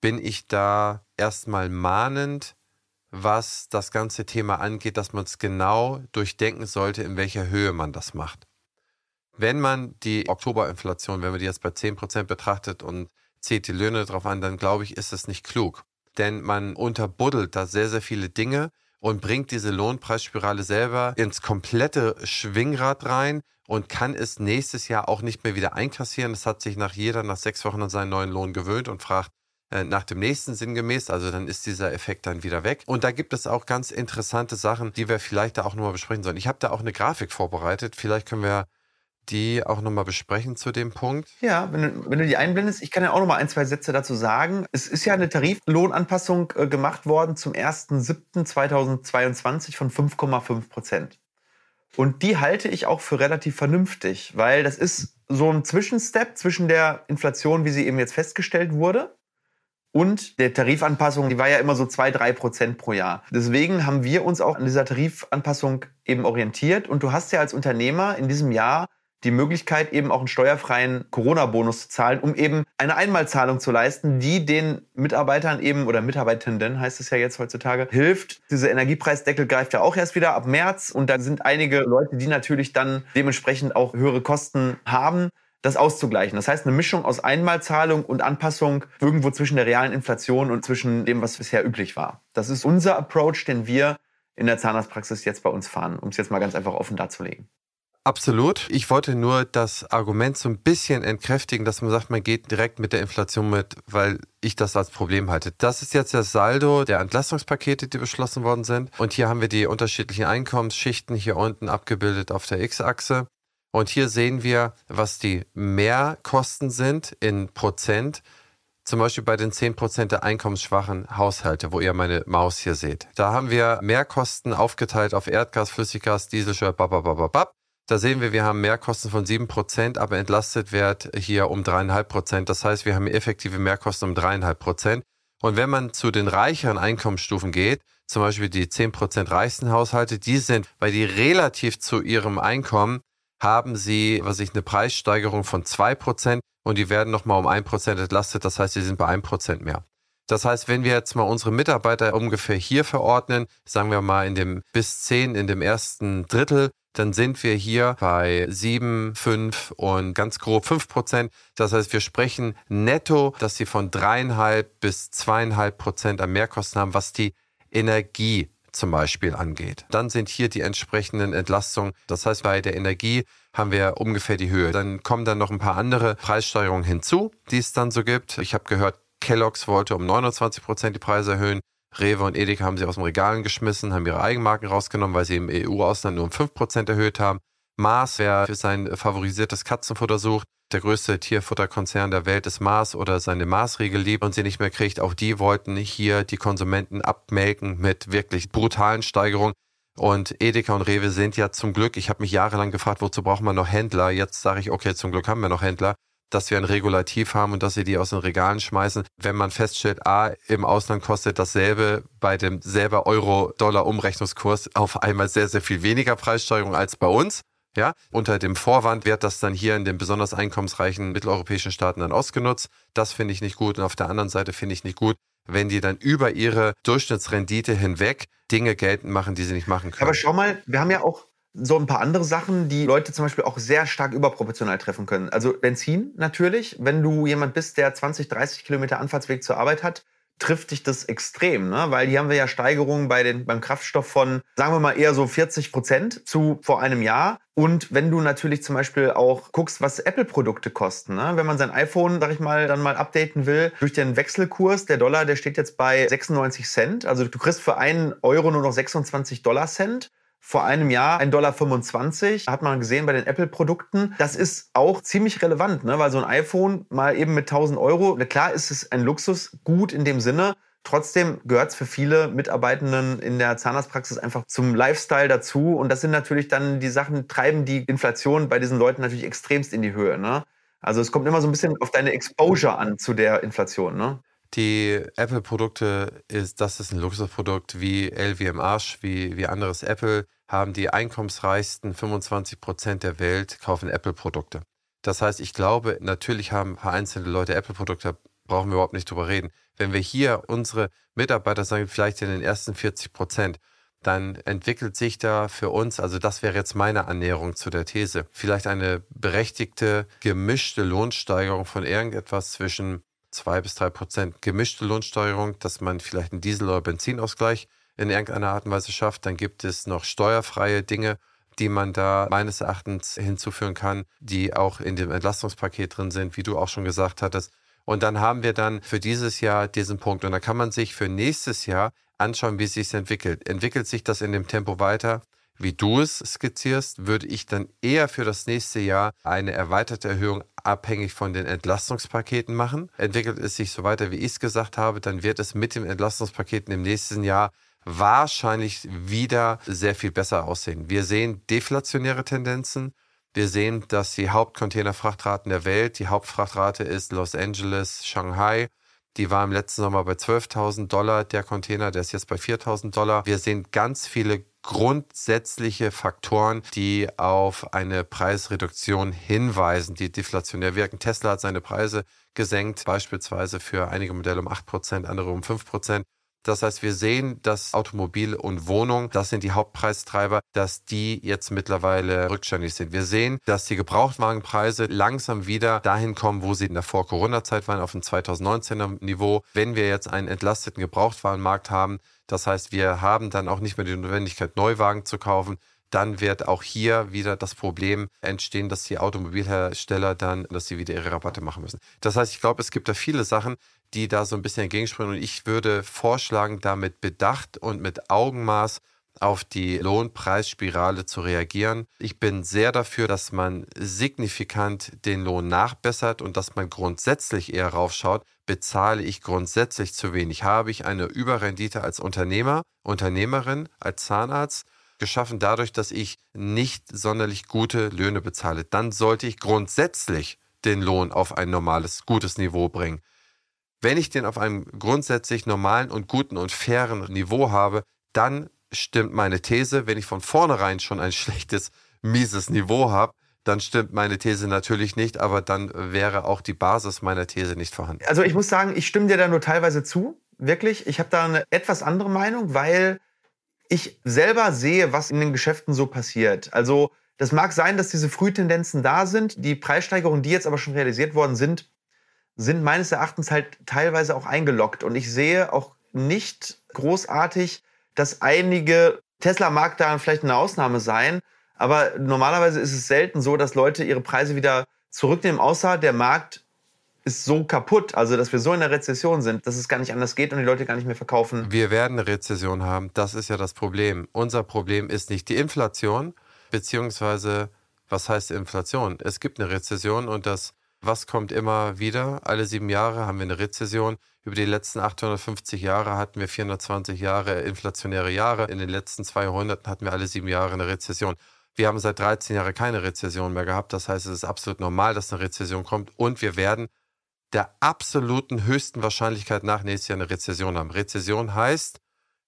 bin ich da erstmal mahnend, was das ganze Thema angeht, dass man es genau durchdenken sollte, in welcher Höhe man das macht. Wenn man die Oktoberinflation, wenn man die jetzt bei 10% betrachtet und zählt die Löhne drauf an, dann glaube ich, ist es nicht klug. Denn man unterbuddelt da sehr, sehr viele Dinge und bringt diese Lohnpreisspirale selber ins komplette Schwingrad rein und kann es nächstes Jahr auch nicht mehr wieder einkassieren. Es hat sich nach jeder, nach sechs Wochen an seinen neuen Lohn gewöhnt und fragt äh, nach dem nächsten sinngemäß. Also dann ist dieser Effekt dann wieder weg. Und da gibt es auch ganz interessante Sachen, die wir vielleicht da auch nochmal besprechen sollen. Ich habe da auch eine Grafik vorbereitet. Vielleicht können wir die auch nochmal besprechen zu dem Punkt? Ja, wenn du, wenn du die einblendest, ich kann ja auch nochmal ein, zwei Sätze dazu sagen. Es ist ja eine Tariflohnanpassung äh, gemacht worden zum 1.7.2022 von 5,5 Prozent. Und die halte ich auch für relativ vernünftig, weil das ist so ein Zwischenstep zwischen der Inflation, wie sie eben jetzt festgestellt wurde, und der Tarifanpassung, die war ja immer so zwei, drei Prozent pro Jahr. Deswegen haben wir uns auch an dieser Tarifanpassung eben orientiert. Und du hast ja als Unternehmer in diesem Jahr die Möglichkeit, eben auch einen steuerfreien Corona-Bonus zu zahlen, um eben eine Einmalzahlung zu leisten, die den Mitarbeitern eben oder Mitarbeitenden heißt es ja jetzt heutzutage, hilft. Dieser Energiepreisdeckel greift ja auch erst wieder ab März und da sind einige Leute, die natürlich dann dementsprechend auch höhere Kosten haben das auszugleichen. Das heißt, eine Mischung aus Einmalzahlung und Anpassung irgendwo zwischen der realen Inflation und zwischen dem, was bisher üblich war. Das ist unser Approach, den wir in der Zahnarztpraxis jetzt bei uns fahren, um es jetzt mal ganz einfach offen darzulegen. Absolut. Ich wollte nur das Argument so ein bisschen entkräftigen, dass man sagt, man geht direkt mit der Inflation mit, weil ich das als Problem halte. Das ist jetzt das Saldo der Entlastungspakete, die beschlossen worden sind. Und hier haben wir die unterschiedlichen Einkommensschichten hier unten abgebildet auf der X-Achse. Und hier sehen wir, was die Mehrkosten sind in Prozent. Zum Beispiel bei den 10% der einkommensschwachen Haushalte, wo ihr meine Maus hier seht. Da haben wir Mehrkosten aufgeteilt auf Erdgas, Flüssiggas, Dieselsteuer, bababababab. Da sehen wir, wir haben Mehrkosten von 7%, aber entlastet wird hier um 3,5%. Das heißt, wir haben effektive Mehrkosten um 3,5%. Und wenn man zu den reicheren Einkommensstufen geht, zum Beispiel die 10% reichsten Haushalte, die sind, weil die relativ zu ihrem Einkommen haben sie, was ich, eine Preissteigerung von 2% und die werden nochmal um 1% entlastet. Das heißt, sie sind bei 1% mehr. Das heißt, wenn wir jetzt mal unsere Mitarbeiter ungefähr hier verordnen, sagen wir mal in dem bis 10, in dem ersten Drittel, dann sind wir hier bei 7, 5 und ganz grob 5 Prozent. Das heißt, wir sprechen netto, dass sie von dreieinhalb bis zweieinhalb Prozent an Mehrkosten haben, was die Energie zum Beispiel angeht. Dann sind hier die entsprechenden Entlastungen. Das heißt, bei der Energie haben wir ungefähr die Höhe. Dann kommen dann noch ein paar andere Preissteigerungen hinzu, die es dann so gibt. Ich habe gehört, Kellogg's wollte um 29 Prozent die Preise erhöhen. Rewe und Edeka haben sie aus dem Regalen geschmissen, haben ihre Eigenmarken rausgenommen, weil sie im EU-Ausland nur um 5% erhöht haben. Mars, wer für sein favorisiertes Katzenfutter sucht, der größte Tierfutterkonzern der Welt ist Mars oder seine Mars-Riegel liebt und sie nicht mehr kriegt, auch die wollten hier die Konsumenten abmelken mit wirklich brutalen Steigerungen. Und Edeka und Rewe sind ja zum Glück, ich habe mich jahrelang gefragt, wozu braucht man noch Händler? Jetzt sage ich, okay, zum Glück haben wir noch Händler dass wir ein Regulativ haben und dass sie die aus den Regalen schmeißen. Wenn man feststellt, A, im Ausland kostet dasselbe bei dem selber Euro-Dollar-Umrechnungskurs auf einmal sehr, sehr viel weniger Preissteuerung als bei uns. Ja, unter dem Vorwand wird das dann hier in den besonders einkommensreichen mitteleuropäischen Staaten dann ausgenutzt. Das finde ich nicht gut. Und auf der anderen Seite finde ich nicht gut, wenn die dann über ihre Durchschnittsrendite hinweg Dinge geltend machen, die sie nicht machen können. Aber schau mal, wir haben ja auch so ein paar andere Sachen, die Leute zum Beispiel auch sehr stark überproportional treffen können. Also Benzin natürlich. Wenn du jemand bist, der 20, 30 Kilometer Anfahrtsweg zur Arbeit hat, trifft dich das extrem, ne? weil hier haben wir ja Steigerungen bei den, beim Kraftstoff von, sagen wir mal, eher so 40 Prozent zu vor einem Jahr. Und wenn du natürlich zum Beispiel auch guckst, was Apple-Produkte kosten, ne? wenn man sein iPhone, sag ich mal, dann mal updaten will, durch den Wechselkurs, der Dollar, der steht jetzt bei 96 Cent. Also du kriegst für einen Euro nur noch 26 Dollar Cent vor einem Jahr 1,25 Dollar, hat man gesehen bei den Apple-Produkten. Das ist auch ziemlich relevant, ne? weil so ein iPhone mal eben mit 1000 Euro, klar ist es ein Luxusgut in dem Sinne, Trotzdem gehört es für viele Mitarbeitenden in der Zahnarztpraxis einfach zum Lifestyle dazu. Und das sind natürlich dann die Sachen, treiben die Inflation bei diesen Leuten natürlich extremst in die Höhe. Ne? Also es kommt immer so ein bisschen auf deine Exposure an zu der Inflation. Ne? Die Apple-Produkte ist, das ist ein Luxusprodukt wie L wie im Arsch, wie, wie anderes Apple, haben die einkommensreichsten 25 Prozent der Welt kaufen Apple-Produkte. Das heißt, ich glaube, natürlich haben ein paar einzelne Leute Apple-Produkte brauchen wir überhaupt nicht drüber reden. Wenn wir hier unsere Mitarbeiter sagen, vielleicht in den ersten 40 Prozent, dann entwickelt sich da für uns, also das wäre jetzt meine Annäherung zu der These, vielleicht eine berechtigte, gemischte Lohnsteigerung von irgendetwas zwischen zwei bis drei Prozent. Gemischte Lohnsteuerung, dass man vielleicht einen Diesel- oder Benzinausgleich in irgendeiner Art und Weise schafft. Dann gibt es noch steuerfreie Dinge, die man da meines Erachtens hinzufügen kann, die auch in dem Entlastungspaket drin sind, wie du auch schon gesagt hattest. Und dann haben wir dann für dieses Jahr diesen Punkt. Und dann kann man sich für nächstes Jahr anschauen, wie es sich entwickelt. Entwickelt sich das in dem Tempo weiter, wie du es skizzierst, würde ich dann eher für das nächste Jahr eine erweiterte Erhöhung abhängig von den Entlastungspaketen machen. Entwickelt es sich so weiter, wie ich es gesagt habe, dann wird es mit den Entlastungspaketen im nächsten Jahr wahrscheinlich wieder sehr viel besser aussehen. Wir sehen deflationäre Tendenzen. Wir sehen, dass die Hauptcontainerfrachtraten der Welt, die Hauptfrachtrate ist Los Angeles, Shanghai. Die war im letzten Sommer bei 12.000 Dollar der Container, der ist jetzt bei 4.000 Dollar. Wir sehen ganz viele grundsätzliche Faktoren, die auf eine Preisreduktion hinweisen, die deflationär wirken. Tesla hat seine Preise gesenkt, beispielsweise für einige Modelle um 8%, andere um 5%. Das heißt, wir sehen, dass Automobil und Wohnung, das sind die Hauptpreistreiber, dass die jetzt mittlerweile rückständig sind. Wir sehen, dass die Gebrauchtwagenpreise langsam wieder dahin kommen, wo sie in der Vor-Corona-Zeit waren, auf dem 2019er Niveau. Wenn wir jetzt einen entlasteten Gebrauchtwagenmarkt haben, das heißt, wir haben dann auch nicht mehr die Notwendigkeit, Neuwagen zu kaufen, dann wird auch hier wieder das Problem entstehen, dass die Automobilhersteller dann, dass sie wieder ihre Rabatte machen müssen. Das heißt, ich glaube, es gibt da viele Sachen, die da so ein bisschen entgegenspringen. Und ich würde vorschlagen, da mit Bedacht und mit Augenmaß auf die Lohnpreisspirale zu reagieren. Ich bin sehr dafür, dass man signifikant den Lohn nachbessert und dass man grundsätzlich eher raufschaut, bezahle ich grundsätzlich zu wenig? Habe ich eine Überrendite als Unternehmer, Unternehmerin, als Zahnarzt? Geschaffen dadurch, dass ich nicht sonderlich gute Löhne bezahle. Dann sollte ich grundsätzlich den Lohn auf ein normales, gutes Niveau bringen. Wenn ich den auf einem grundsätzlich normalen und guten und fairen Niveau habe, dann stimmt meine These. Wenn ich von vornherein schon ein schlechtes, mieses Niveau habe, dann stimmt meine These natürlich nicht, aber dann wäre auch die Basis meiner These nicht vorhanden. Also ich muss sagen, ich stimme dir da nur teilweise zu, wirklich. Ich habe da eine etwas andere Meinung, weil ich selber sehe, was in den Geschäften so passiert. Also das mag sein, dass diese Frühtendenzen da sind. Die Preissteigerungen, die jetzt aber schon realisiert worden sind, sind meines Erachtens halt teilweise auch eingeloggt. Und ich sehe auch nicht großartig, dass einige, Tesla mag da vielleicht eine Ausnahme sein, aber normalerweise ist es selten so, dass Leute ihre Preise wieder zurücknehmen, außer der Markt ist so kaputt, also dass wir so in der Rezession sind, dass es gar nicht anders geht und die Leute gar nicht mehr verkaufen. Wir werden eine Rezession haben, das ist ja das Problem. Unser Problem ist nicht die Inflation, beziehungsweise was heißt Inflation? Es gibt eine Rezession und das, was kommt immer wieder? Alle sieben Jahre haben wir eine Rezession. Über die letzten 850 Jahre hatten wir 420 Jahre inflationäre Jahre. In den letzten 200 hatten wir alle sieben Jahre eine Rezession. Wir haben seit 13 Jahren keine Rezession mehr gehabt. Das heißt, es ist absolut normal, dass eine Rezession kommt. Und wir werden der absoluten höchsten Wahrscheinlichkeit nach nächstes Jahr eine Rezession haben. Rezession heißt,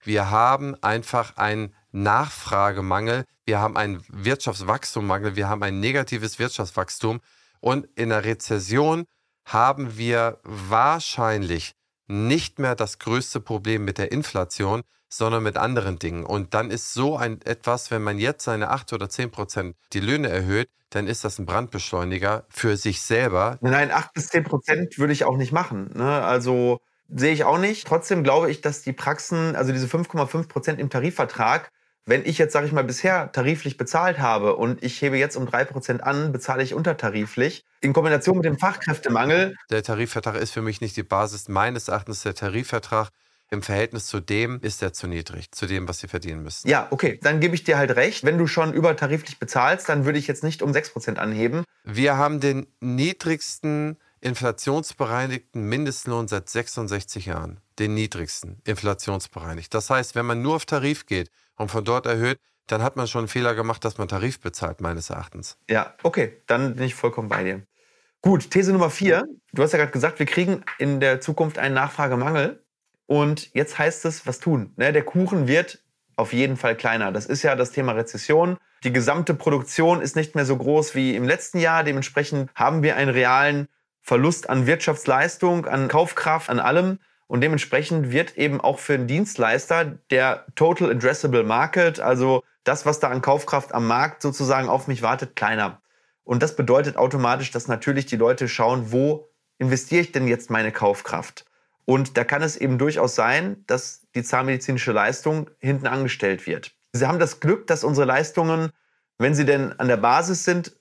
wir haben einfach einen Nachfragemangel, wir haben einen Wirtschaftswachstummangel, wir haben ein negatives Wirtschaftswachstum. Und in der Rezession haben wir wahrscheinlich nicht mehr das größte Problem mit der Inflation, sondern mit anderen Dingen. Und dann ist so ein etwas, wenn man jetzt seine 8 oder 10 Prozent die Löhne erhöht, dann ist das ein Brandbeschleuniger für sich selber. Nein, 8 bis 10 Prozent würde ich auch nicht machen. Ne? Also sehe ich auch nicht. Trotzdem glaube ich, dass die Praxen, also diese 5,5 Prozent im Tarifvertrag, wenn ich jetzt, sage ich mal, bisher tariflich bezahlt habe und ich hebe jetzt um 3 Prozent an, bezahle ich untertariflich. In Kombination mit dem Fachkräftemangel. Der Tarifvertrag ist für mich nicht die Basis. Meines Erachtens der Tarifvertrag im Verhältnis zu dem ist er zu niedrig, zu dem, was sie verdienen müssen. Ja, okay, dann gebe ich dir halt recht. Wenn du schon übertariflich bezahlst, dann würde ich jetzt nicht um 6% anheben. Wir haben den niedrigsten inflationsbereinigten Mindestlohn seit 66 Jahren. Den niedrigsten inflationsbereinigt. Das heißt, wenn man nur auf Tarif geht und von dort erhöht, dann hat man schon einen Fehler gemacht, dass man Tarif bezahlt, meines Erachtens. Ja, okay, dann bin ich vollkommen bei dir. Gut, These Nummer vier. Du hast ja gerade gesagt, wir kriegen in der Zukunft einen Nachfragemangel. Und jetzt heißt es, was tun? Ne, der Kuchen wird auf jeden Fall kleiner. Das ist ja das Thema Rezession. Die gesamte Produktion ist nicht mehr so groß wie im letzten Jahr. Dementsprechend haben wir einen realen Verlust an Wirtschaftsleistung, an Kaufkraft, an allem. Und dementsprechend wird eben auch für einen Dienstleister der Total Addressable Market, also das, was da an Kaufkraft am Markt sozusagen auf mich wartet, kleiner. Und das bedeutet automatisch, dass natürlich die Leute schauen, wo investiere ich denn jetzt meine Kaufkraft? Und da kann es eben durchaus sein, dass die zahnmedizinische Leistung hinten angestellt wird. Sie haben das Glück, dass unsere Leistungen, wenn sie denn an der Basis sind,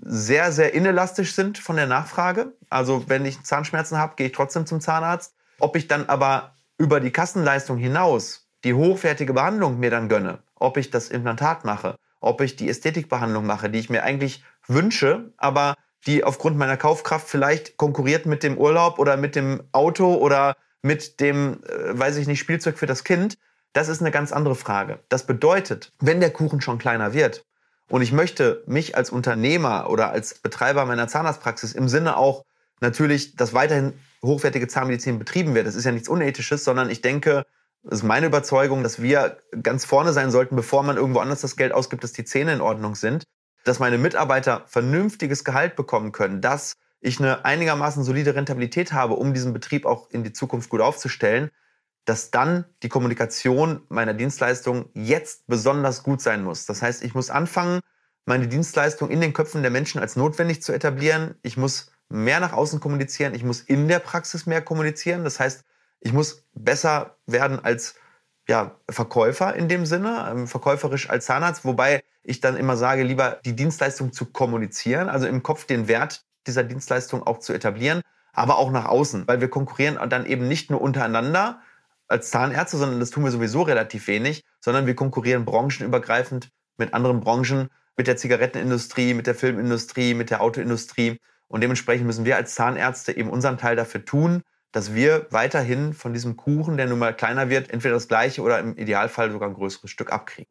sehr, sehr inelastisch sind von der Nachfrage. Also wenn ich Zahnschmerzen habe, gehe ich trotzdem zum Zahnarzt. Ob ich dann aber über die Kassenleistung hinaus die hochwertige Behandlung mir dann gönne, ob ich das Implantat mache, ob ich die Ästhetikbehandlung mache, die ich mir eigentlich wünsche, aber die aufgrund meiner Kaufkraft vielleicht konkurriert mit dem Urlaub oder mit dem Auto oder mit dem, äh, weiß ich nicht, Spielzeug für das Kind, das ist eine ganz andere Frage. Das bedeutet, wenn der Kuchen schon kleiner wird und ich möchte mich als Unternehmer oder als Betreiber meiner Zahnarztpraxis im Sinne auch natürlich, dass weiterhin hochwertige Zahnmedizin betrieben wird, das ist ja nichts Unethisches, sondern ich denke, es ist meine Überzeugung, dass wir ganz vorne sein sollten, bevor man irgendwo anders das Geld ausgibt, dass die Zähne in Ordnung sind dass meine Mitarbeiter vernünftiges Gehalt bekommen können, dass ich eine einigermaßen solide Rentabilität habe, um diesen Betrieb auch in die Zukunft gut aufzustellen, dass dann die Kommunikation meiner Dienstleistung jetzt besonders gut sein muss. Das heißt, ich muss anfangen, meine Dienstleistung in den Köpfen der Menschen als notwendig zu etablieren. Ich muss mehr nach außen kommunizieren. Ich muss in der Praxis mehr kommunizieren. Das heißt, ich muss besser werden als ja, Verkäufer in dem Sinne, ähm, verkäuferisch als Zahnarzt, wobei ich dann immer sage, lieber die Dienstleistung zu kommunizieren, also im Kopf den Wert dieser Dienstleistung auch zu etablieren, aber auch nach außen, weil wir konkurrieren dann eben nicht nur untereinander als Zahnärzte, sondern das tun wir sowieso relativ wenig, sondern wir konkurrieren branchenübergreifend mit anderen Branchen, mit der Zigarettenindustrie, mit der Filmindustrie, mit der Autoindustrie. Und dementsprechend müssen wir als Zahnärzte eben unseren Teil dafür tun, dass wir weiterhin von diesem Kuchen, der nun mal kleiner wird, entweder das gleiche oder im Idealfall sogar ein größeres Stück abkriegen.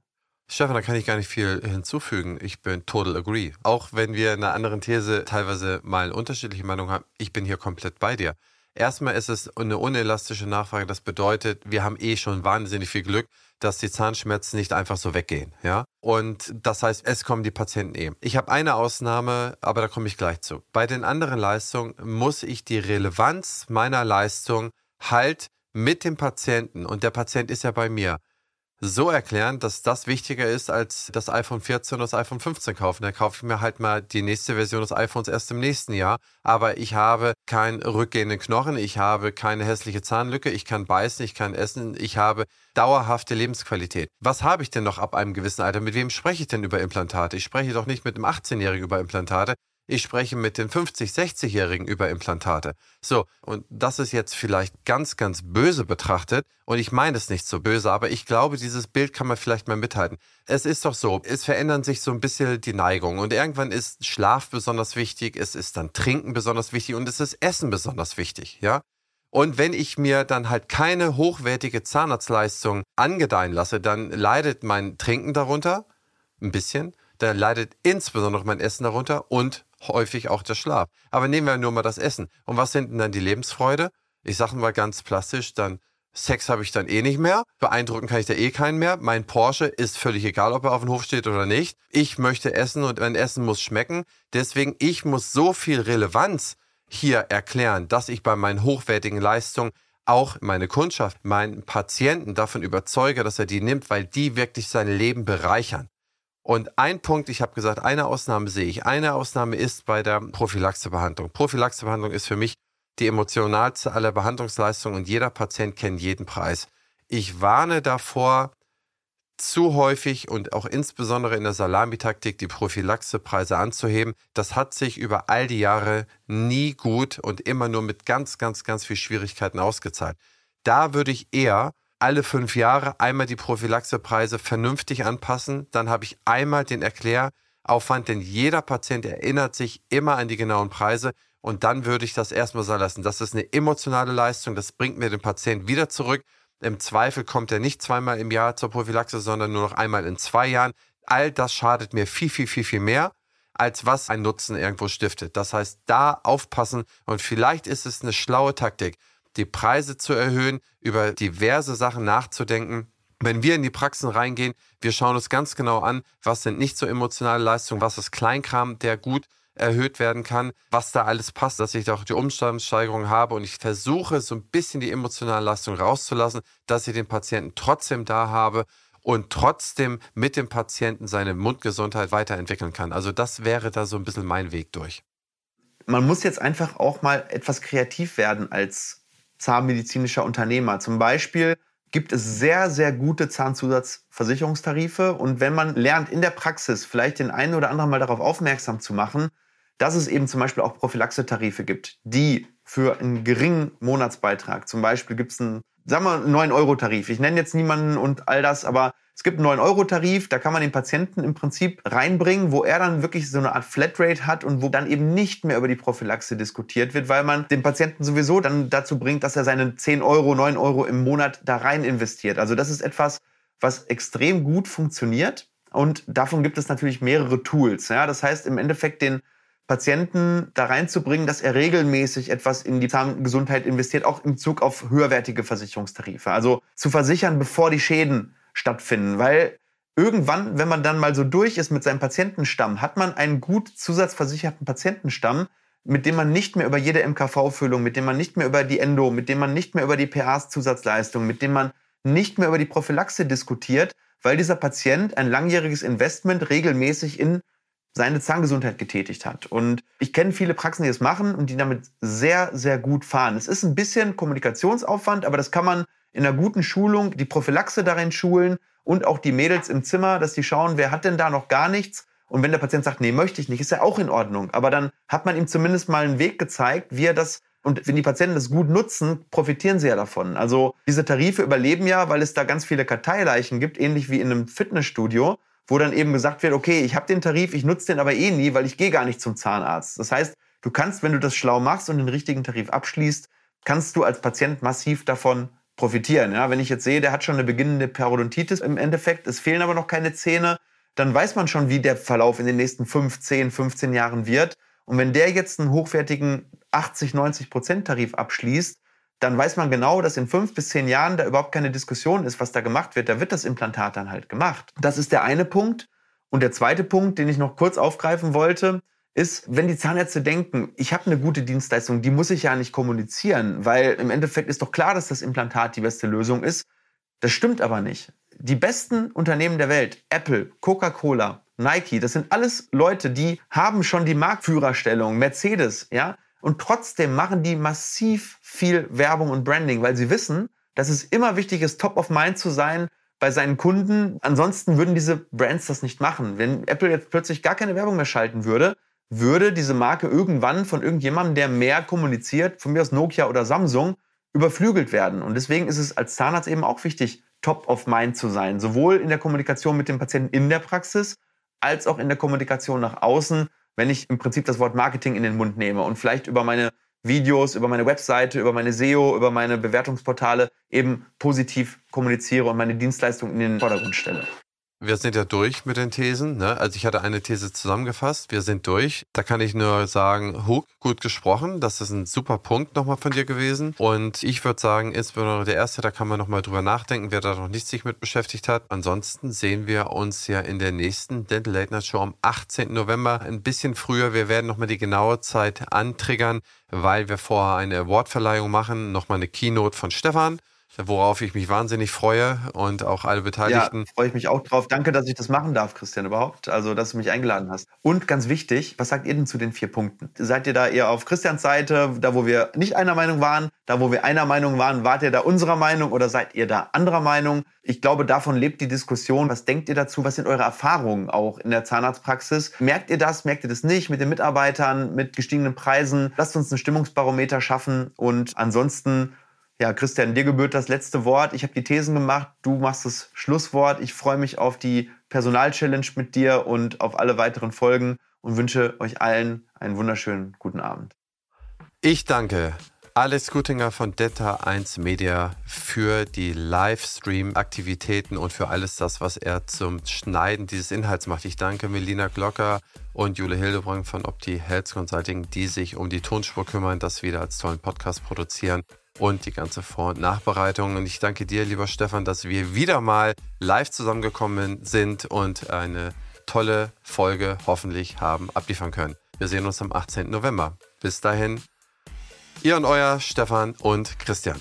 Stefan, da kann ich gar nicht viel hinzufügen. Ich bin total agree. Auch wenn wir in einer anderen These teilweise mal unterschiedliche Meinungen haben, ich bin hier komplett bei dir. Erstmal ist es eine unelastische Nachfrage. Das bedeutet, wir haben eh schon wahnsinnig viel Glück, dass die Zahnschmerzen nicht einfach so weggehen. Ja? Und das heißt, es kommen die Patienten eh. Ich habe eine Ausnahme, aber da komme ich gleich zu. Bei den anderen Leistungen muss ich die Relevanz meiner Leistung halt mit dem Patienten, und der Patient ist ja bei mir, so erklären, dass das wichtiger ist als das iPhone 14 oder das iPhone 15 kaufen. Dann kaufe ich mir halt mal die nächste Version des iPhones erst im nächsten Jahr. Aber ich habe keinen rückgehenden Knochen, ich habe keine hässliche Zahnlücke, ich kann beißen, ich kann essen, ich habe dauerhafte Lebensqualität. Was habe ich denn noch ab einem gewissen Alter? Mit wem spreche ich denn über Implantate? Ich spreche doch nicht mit einem 18-Jährigen über Implantate. Ich spreche mit den 50-, 60-Jährigen über Implantate. So, und das ist jetzt vielleicht ganz, ganz böse betrachtet. Und ich meine es nicht so böse, aber ich glaube, dieses Bild kann man vielleicht mal mithalten. Es ist doch so, es verändern sich so ein bisschen die Neigungen. Und irgendwann ist Schlaf besonders wichtig, es ist dann Trinken besonders wichtig und es ist Essen besonders wichtig, ja? Und wenn ich mir dann halt keine hochwertige Zahnarztleistung angedeihen lasse, dann leidet mein Trinken darunter, ein bisschen, dann leidet insbesondere mein Essen darunter und häufig auch der Schlaf. Aber nehmen wir nur mal das Essen. Und was sind denn dann die Lebensfreude? Ich sage mal ganz plastisch, dann Sex habe ich dann eh nicht mehr. Beeindrucken kann ich da eh keinen mehr. Mein Porsche ist völlig egal, ob er auf dem Hof steht oder nicht. Ich möchte essen und mein Essen muss schmecken. Deswegen, ich muss so viel Relevanz hier erklären, dass ich bei meinen hochwertigen Leistungen auch meine Kundschaft, meinen Patienten davon überzeuge, dass er die nimmt, weil die wirklich sein Leben bereichern. Und ein Punkt, ich habe gesagt, eine Ausnahme sehe ich. Eine Ausnahme ist bei der Prophylaxebehandlung. Prophylaxebehandlung ist für mich die emotionalste aller Behandlungsleistungen und jeder Patient kennt jeden Preis. Ich warne davor, zu häufig und auch insbesondere in der Salamitaktik die Prophylaxepreise anzuheben. Das hat sich über all die Jahre nie gut und immer nur mit ganz, ganz, ganz viel Schwierigkeiten ausgezahlt. Da würde ich eher alle fünf Jahre einmal die Prophylaxepreise vernünftig anpassen. Dann habe ich einmal den Erkläraufwand, denn jeder Patient erinnert sich immer an die genauen Preise. Und dann würde ich das erstmal sein lassen. Das ist eine emotionale Leistung. Das bringt mir den Patienten wieder zurück. Im Zweifel kommt er nicht zweimal im Jahr zur Prophylaxe, sondern nur noch einmal in zwei Jahren. All das schadet mir viel, viel, viel, viel mehr, als was ein Nutzen irgendwo stiftet. Das heißt, da aufpassen und vielleicht ist es eine schlaue Taktik die Preise zu erhöhen, über diverse Sachen nachzudenken. Wenn wir in die Praxen reingehen, wir schauen uns ganz genau an, was sind nicht so emotionale Leistungen, was ist Kleinkram, der gut erhöht werden kann, was da alles passt, dass ich da auch die Umstandssteigerung habe und ich versuche so ein bisschen die emotionale Leistung rauszulassen, dass ich den Patienten trotzdem da habe und trotzdem mit dem Patienten seine Mundgesundheit weiterentwickeln kann. Also das wäre da so ein bisschen mein Weg durch. Man muss jetzt einfach auch mal etwas kreativ werden als zahnmedizinischer Unternehmer. Zum Beispiel gibt es sehr, sehr gute Zahnzusatzversicherungstarife. Und wenn man lernt, in der Praxis vielleicht den einen oder anderen mal darauf aufmerksam zu machen, dass es eben zum Beispiel auch Prophylaxetarife gibt, die für einen geringen Monatsbeitrag, zum Beispiel gibt es einen, sagen wir, 9-Euro-Tarif. Ich nenne jetzt niemanden und all das, aber es gibt einen 9-Euro-Tarif, da kann man den Patienten im Prinzip reinbringen, wo er dann wirklich so eine Art Flatrate hat und wo dann eben nicht mehr über die Prophylaxe diskutiert wird, weil man den Patienten sowieso dann dazu bringt, dass er seine 10 Euro, 9 Euro im Monat da rein investiert. Also das ist etwas, was extrem gut funktioniert und davon gibt es natürlich mehrere Tools. Ja? Das heißt im Endeffekt den Patienten da reinzubringen, dass er regelmäßig etwas in die Zahngesundheit investiert, auch im Zug auf höherwertige Versicherungstarife. Also zu versichern, bevor die Schäden stattfinden, weil irgendwann, wenn man dann mal so durch ist mit seinem Patientenstamm, hat man einen gut zusatzversicherten Patientenstamm, mit dem man nicht mehr über jede MKV-Füllung, mit dem man nicht mehr über die Endo, mit dem man nicht mehr über die PAs-Zusatzleistung, mit dem man nicht mehr über die Prophylaxe diskutiert, weil dieser Patient ein langjähriges Investment regelmäßig in seine Zahngesundheit getätigt hat. Und ich kenne viele Praxen, die das machen und die damit sehr, sehr gut fahren. Es ist ein bisschen Kommunikationsaufwand, aber das kann man in einer guten Schulung die Prophylaxe darin schulen und auch die Mädels im Zimmer, dass die schauen, wer hat denn da noch gar nichts. Und wenn der Patient sagt, nee, möchte ich nicht, ist ja auch in Ordnung. Aber dann hat man ihm zumindest mal einen Weg gezeigt, wie er das und wenn die Patienten das gut nutzen, profitieren sie ja davon. Also diese Tarife überleben ja, weil es da ganz viele Karteileichen gibt, ähnlich wie in einem Fitnessstudio, wo dann eben gesagt wird, okay, ich habe den Tarif, ich nutze den aber eh nie, weil ich gehe gar nicht zum Zahnarzt. Das heißt, du kannst, wenn du das schlau machst und den richtigen Tarif abschließt, kannst du als Patient massiv davon profitieren. Ja, wenn ich jetzt sehe, der hat schon eine beginnende Parodontitis im Endeffekt, es fehlen aber noch keine Zähne, dann weiß man schon, wie der Verlauf in den nächsten 5, 10, 15 Jahren wird. Und wenn der jetzt einen hochwertigen 80, 90 Prozent Tarif abschließt, dann weiß man genau, dass in fünf bis zehn Jahren da überhaupt keine Diskussion ist, was da gemacht wird. Da wird das Implantat dann halt gemacht. Das ist der eine Punkt. Und der zweite Punkt, den ich noch kurz aufgreifen wollte, ist, wenn die Zahnärzte denken, ich habe eine gute Dienstleistung, die muss ich ja nicht kommunizieren, weil im Endeffekt ist doch klar, dass das Implantat die beste Lösung ist. Das stimmt aber nicht. Die besten Unternehmen der Welt, Apple, Coca-Cola, Nike, das sind alles Leute, die haben schon die Marktführerstellung, Mercedes, ja, und trotzdem machen die massiv viel Werbung und Branding, weil sie wissen, dass es immer wichtig ist, top of mind zu sein bei seinen Kunden. Ansonsten würden diese Brands das nicht machen. Wenn Apple jetzt plötzlich gar keine Werbung mehr schalten würde, würde diese Marke irgendwann von irgendjemandem, der mehr kommuniziert, von mir aus Nokia oder Samsung, überflügelt werden. Und deswegen ist es als Zahnarzt eben auch wichtig, top of mind zu sein. Sowohl in der Kommunikation mit dem Patienten in der Praxis, als auch in der Kommunikation nach außen, wenn ich im Prinzip das Wort Marketing in den Mund nehme und vielleicht über meine Videos, über meine Webseite, über meine SEO, über meine Bewertungsportale eben positiv kommuniziere und meine Dienstleistung in den Vordergrund stelle. Wir sind ja durch mit den Thesen. Ne? Also ich hatte eine These zusammengefasst. Wir sind durch. Da kann ich nur sagen, Hook, gut gesprochen. Das ist ein super Punkt nochmal von dir gewesen. Und ich würde sagen, insbesondere der erste, da kann man nochmal drüber nachdenken, wer da noch nicht sich mit beschäftigt hat. Ansonsten sehen wir uns ja in der nächsten Dental Late Night Show am 18. November. Ein bisschen früher. Wir werden nochmal die genaue Zeit antriggern, weil wir vorher eine Awardverleihung machen. Nochmal eine Keynote von Stefan worauf ich mich wahnsinnig freue und auch alle Beteiligten. Ja, freue ich mich auch drauf. Danke, dass ich das machen darf, Christian, überhaupt. Also, dass du mich eingeladen hast. Und ganz wichtig, was sagt ihr denn zu den vier Punkten? Seid ihr da eher auf Christians Seite, da wo wir nicht einer Meinung waren, da wo wir einer Meinung waren, wart ihr da unserer Meinung oder seid ihr da anderer Meinung? Ich glaube, davon lebt die Diskussion. Was denkt ihr dazu? Was sind eure Erfahrungen auch in der Zahnarztpraxis? Merkt ihr das? Merkt ihr das nicht mit den Mitarbeitern, mit gestiegenen Preisen? Lasst uns ein Stimmungsbarometer schaffen und ansonsten ja, Christian, dir gebührt das letzte Wort. Ich habe die Thesen gemacht, du machst das Schlusswort. Ich freue mich auf die Personal-Challenge mit dir und auf alle weiteren Folgen und wünsche euch allen einen wunderschönen guten Abend. Ich danke Alex Gutinger von Detta 1 Media für die Livestream-Aktivitäten und für alles das, was er zum Schneiden dieses Inhalts macht. Ich danke Melina Glocker und Jule Hildebrand von Opti Health Consulting, die sich um die Tonspur kümmern, das wieder als tollen Podcast produzieren und die ganze Vor- und Nachbereitung. Und ich danke dir, lieber Stefan, dass wir wieder mal live zusammengekommen sind und eine tolle Folge hoffentlich haben abliefern können. Wir sehen uns am 18. November. Bis dahin, ihr und euer Stefan und Christian.